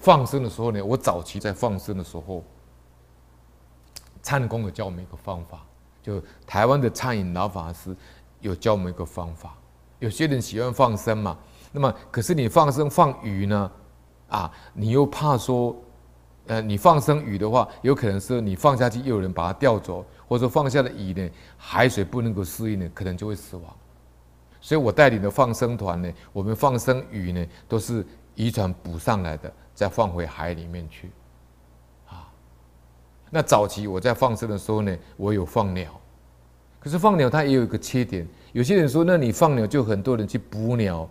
放生的时候呢，我早期在放生的时候，忏公有教我们一个方法，就台湾的餐饮老法师有教我们一个方法。有些人喜欢放生嘛，那么可是你放生放鱼呢，啊，你又怕说，呃，你放生鱼的话，有可能是你放下去又有人把它钓走，或者放下的鱼呢，海水不能够适应呢，可能就会死亡。所以我带领的放生团呢，我们放生鱼呢，都是渔船捕上来的，再放回海里面去。啊，那早期我在放生的时候呢，我有放鸟，可是放鸟它也有一个缺点。有些人说，那你放鸟就很多人去捕鸟、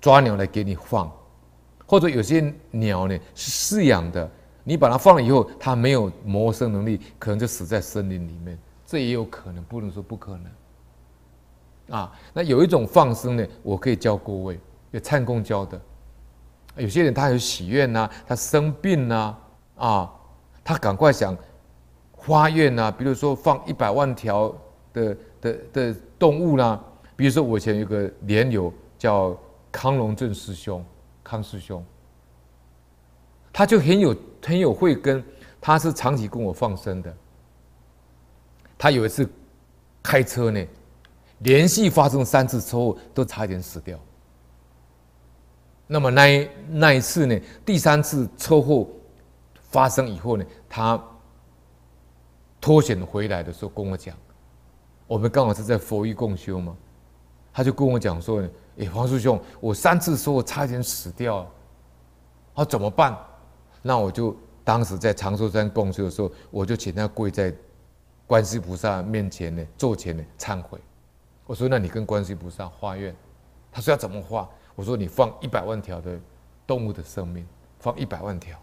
抓鸟来给你放，或者有些鸟呢是饲养的，你把它放了以后，它没有谋生能力，可能就死在森林里面，这也有可能，不能说不可能。啊，那有一种放生呢，我可以教各位，有忏公教的。有些人他有许愿呐，他生病呐，啊，他赶快想发愿呐，比如说放一百万条的的的。动物呢？比如说，我以前有个莲友叫康龙正师兄，康师兄，他就很有很有慧根，他是长期跟我放生的。他有一次开车呢，连续发生三次车祸，都差点死掉。那么那那一次呢，第三次车祸发生以后呢，他脱险回来的时候跟我讲。我们刚好是在佛医共修嘛，他就跟我讲说：“哎，黄师兄，我三次说我差点死掉，啊，怎么办？”那我就当时在长寿山共修的时候，我就请他跪在观世菩萨面前呢，座前呢忏悔。我说：“那你跟观世菩萨发愿。”他说：“要怎么发？”我说：“你放一百万条的动物的生命，放一百万条。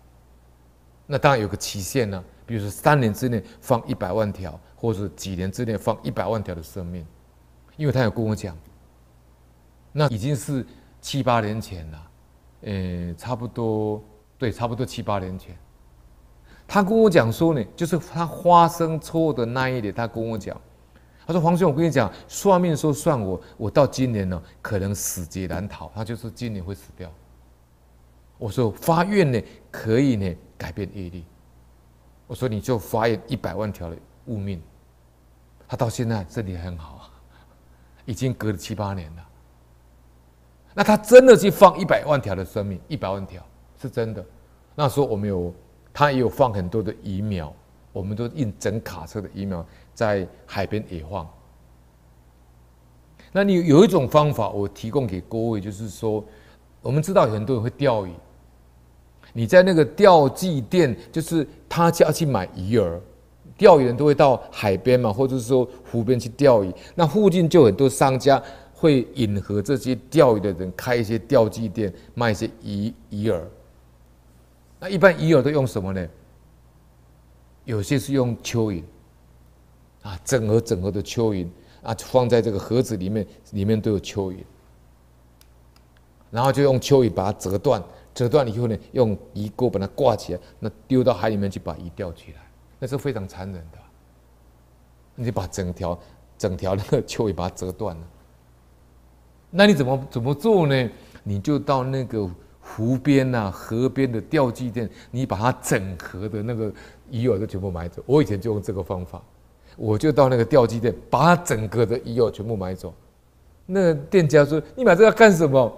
那当然有个期限呢，比如说三年之内放一百万条。”或者几年之内放一百万条的生命，因为他有跟我讲，那已经是七八年前了，呃，差不多对，差不多七八年前，他跟我讲说呢，就是他发生错的那一点，他跟我讲，他说黄兄，我跟你讲，算命说算我，我到今年呢，可能死劫难逃，他就是今年会死掉。我说发愿呢，可以呢改变业力，我说你就发愿一百万条的物命。他到现在身体很好啊，已经隔了七八年了。那他真的去放一百万条的生命，一百万条是真的。那时候我们有，他也有放很多的鱼苗，我们都印整卡车的鱼苗在海边野放。那你有一种方法，我提供给各位，就是说，我们知道很多人会钓鱼，你在那个钓具店，就是他家去买鱼饵。钓鱼人都会到海边嘛，或者是说湖边去钓鱼。那附近就很多商家会引合这些钓鱼的人开一些钓具店，卖一些鱼鱼饵。那一般鱼饵都用什么呢？有些是用蚯蚓啊，整盒整盒的蚯蚓啊，放在这个盒子里面，里面都有蚯蚓。然后就用蚯蚓把它折断，折断以后呢，用鱼钩把它挂起来，那丢到海里面去把鱼钓起来。那是非常残忍的，你把整条整条那个蚯蚓把它折断了，那你怎么怎么做呢？你就到那个湖边呐、河边的钓具店，你把它整盒的那个鱼饵都全部买走。我以前就用这个方法，我就到那个钓具店，把它整个的鱼饵全部买走。那店家说：“你买这个干什么？”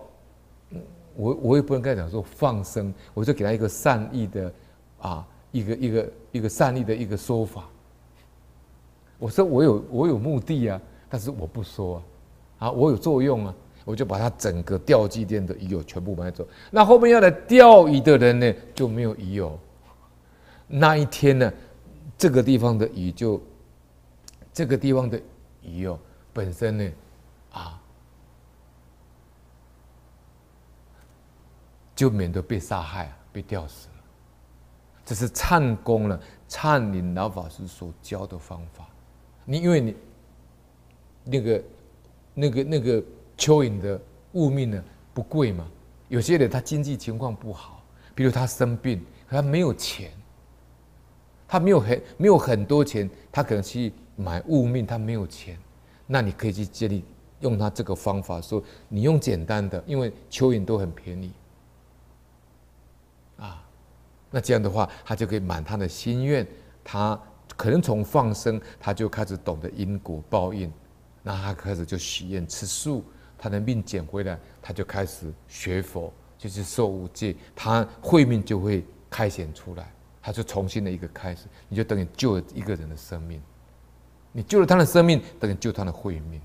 我我也不能跟他讲说放生，我就给他一个善意的啊。一个一个一个善意的一个说法，我说我有我有目的啊，但是我不说啊，啊我有作用啊，我就把他整个钓具店的鱼友全部买走。那后面要来钓鱼的人呢，就没有鱼友。那一天呢，这个地方的鱼就这个地方的鱼哦，本身呢啊，就免得被杀害，被钓死了。这是忏公了，忏隐老法师所教的方法。你因为你那个、那个、那个蚯蚓的物命呢不贵嘛，有些人他经济情况不好，比如他生病，他没有钱，他没有很没有很多钱，他可能去买物命，他没有钱，那你可以去建立用他这个方法，说你用简单的，因为蚯蚓都很便宜，啊。那这样的话，他就可以满他的心愿。他可能从放生，他就开始懂得因果报应。那他开始就许愿吃素，他的命捡回来，他就开始学佛，就是受五戒，他慧命就会开显出来，他就重新的一个开始。你就等于救了一个人的生命，你救了他的生命，等于救他的慧命。